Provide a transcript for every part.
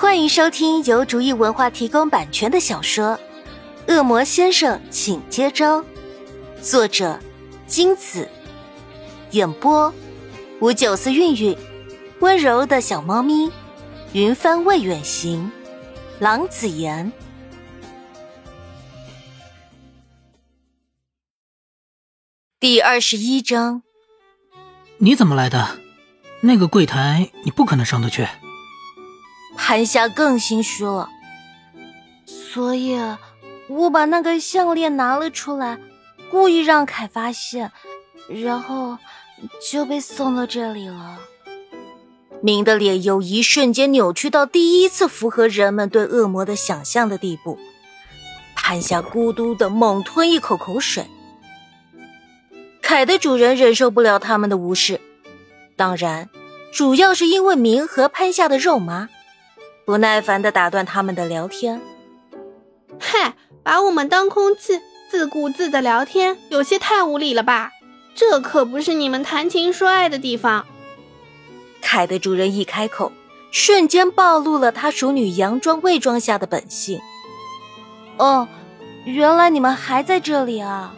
欢迎收听由竹意文化提供版权的小说《恶魔先生，请接招》，作者金子，演播五九四韵韵，温柔的小猫咪，云帆未远行，郎子言。第二十一章，你怎么来的？那个柜台你不可能上得去。潘夏更心虚了，所以我把那个项链拿了出来，故意让凯发现，然后就被送到这里了。明的脸有一瞬间扭曲到第一次符合人们对恶魔的想象的地步。潘夏咕嘟的猛吞一口口水。凯的主人忍受不了他们的无视，当然，主要是因为明和潘夏的肉麻。不耐烦的打断他们的聊天。嗨，把我们当空气，自顾自的聊天，有些太无理了吧？这可不是你们谈情说爱的地方。凯的主人一开口，瞬间暴露了他熟女佯装伪装下的本性。哦，原来你们还在这里啊！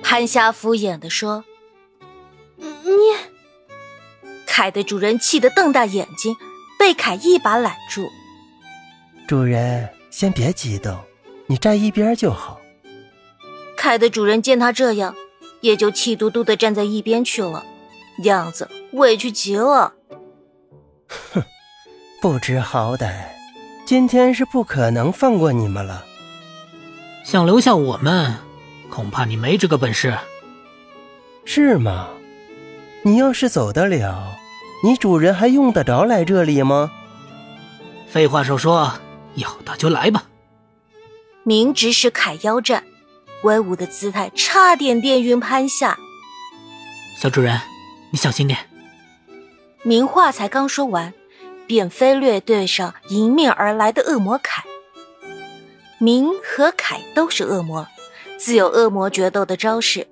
潘夏敷衍的说。你……凯的主人气得瞪大眼睛。被凯一把揽住，主人先别激动，你站一边就好。凯的主人见他这样，也就气嘟嘟的站在一边去了，样子委屈极了。哼，不知好歹，今天是不可能放过你们了。想留下我们，恐怕你没这个本事。是吗？你要是走得了。你主人还用得着来这里吗？废话少说，要打就来吧。明指使凯腰站，威武的姿态差点电晕潘夏。小主人，你小心点。明话才刚说完，便飞掠对上迎面而来的恶魔凯。明和凯都是恶魔，自有恶魔决斗的招式，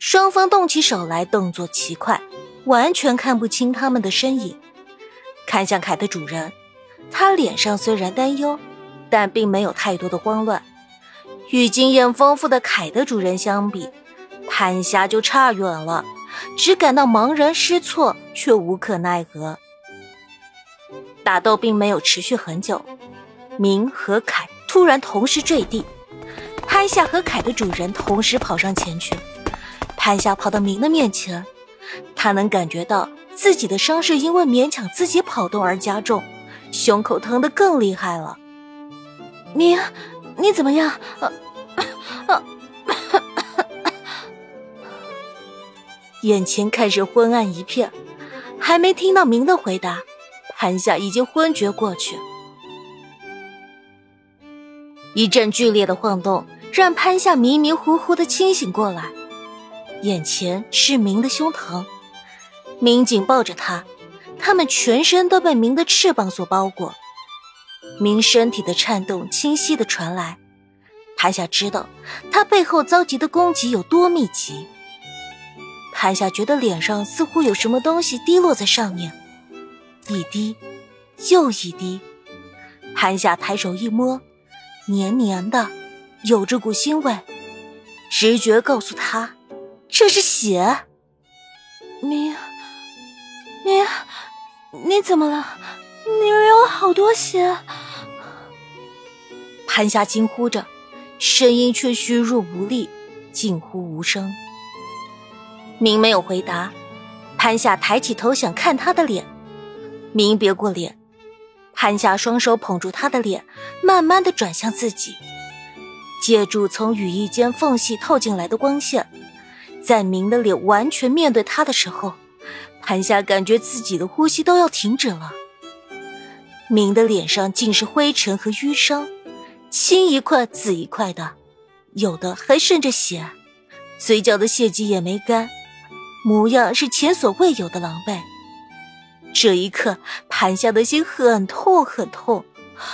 双方动起手来，动作奇快。完全看不清他们的身影，看向凯的主人，他脸上虽然担忧，但并没有太多的慌乱。与经验丰富的凯的主人相比，潘夏就差远了，只感到茫然失措，却无可奈何。打斗并没有持续很久，明和凯突然同时坠地，潘夏和凯的主人同时跑上前去，潘夏跑到明的面前。他能感觉到自己的伤势因为勉强自己跑动而加重，胸口疼得更厉害了。明，你怎么样？啊眼前开始昏暗一片，还没听到明的回答，潘夏已经昏厥过去。一阵剧烈的晃动让潘夏迷迷糊糊的清醒过来。眼前是明的胸膛，明紧抱着他，他们全身都被明的翅膀所包裹。明身体的颤动清晰的传来，潘夏知道他背后遭及的攻击有多密集。潘夏觉得脸上似乎有什么东西滴落在上面，一滴，又一滴。潘夏抬手一摸，黏黏的，有着股腥味，直觉告诉他。这是血，明明，你怎么了？你流了好多血！潘夏惊呼着，声音却虚弱无力，近乎无声。明没有回答，潘夏抬起头想看他的脸，明别过脸，潘夏双手捧住他的脸，慢慢的转向自己，借助从羽翼间缝隙透进来的光线。在明的脸完全面对他的时候，潘夏感觉自己的呼吸都要停止了。明的脸上尽是灰尘和淤伤，青一块紫一块的，有的还渗着血，嘴角的血迹也没干，模样是前所未有的狼狈。这一刻，潘夏的心很痛很痛，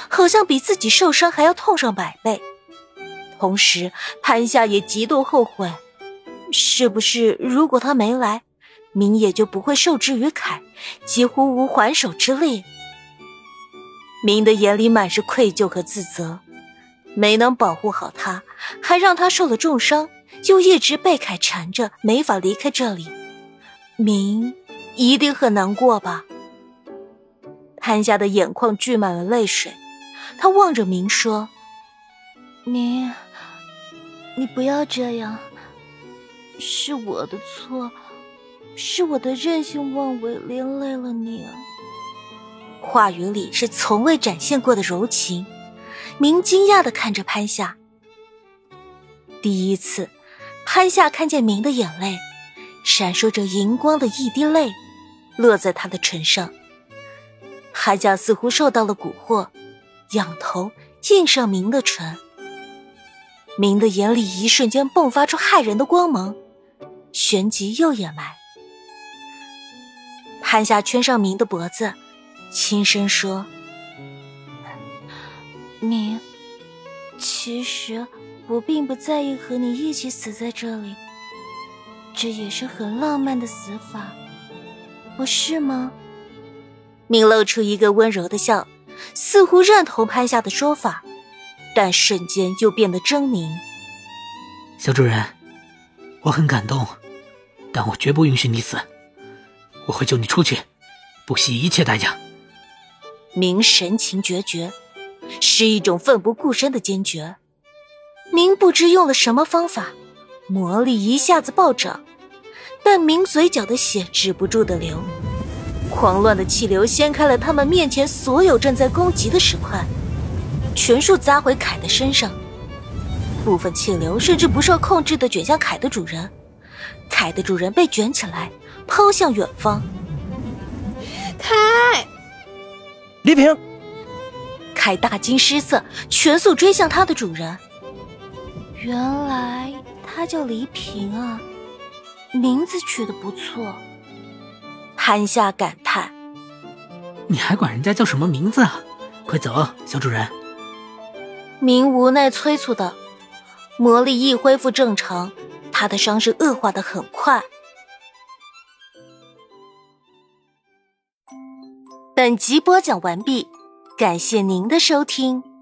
好像比自己受伤还要痛上百倍。同时，潘夏也极度后悔。是不是如果他没来，明也就不会受制于凯，几乎无还手之力？明的眼里满是愧疚和自责，没能保护好他，还让他受了重伤，又一直被凯缠着，没法离开这里。明一定很难过吧？潘夏的眼眶聚满了泪水，他望着明说：“明，你不要这样，是我的错，是我的任性妄为连累了你。”话语里是从未展现过的柔情。明惊讶的看着潘夏，第一次，潘夏看见明的眼泪。闪烁着荧光的一滴泪，落在他的唇上。韩家似乎受到了蛊惑，仰头印上明的唇。明的眼里一瞬间迸发出骇人的光芒，旋即又掩埋。潘夏圈上明的脖子，轻声说：“明，其实我并不在意和你一起死在这里。”这也是很浪漫的死法，不是吗？明露出一个温柔的笑，似乎认同潘夏的说法，但瞬间又变得狰狞。小主人，我很感动，但我绝不允许你死，我会救你出去，不惜一切代价。明神情决绝，是一种奋不顾身的坚决。明不知用了什么方法。魔力一下子暴涨，但明嘴角的血止不住的流，狂乱的气流掀开了他们面前所有正在攻击的石块，全数砸回凯的身上。部分气流甚至不受控制的卷向凯的主人，凯的主人被卷起来抛向远方。凯，黎平，凯大惊失色，全速追向他的主人。原来。他叫黎平啊，名字取得不错。潘夏感叹：“你还管人家叫什么名字啊？快走，小主人。”明无奈催促道：“魔力一恢复正常，他的伤势恶化的很快。”本集播讲完毕，感谢您的收听。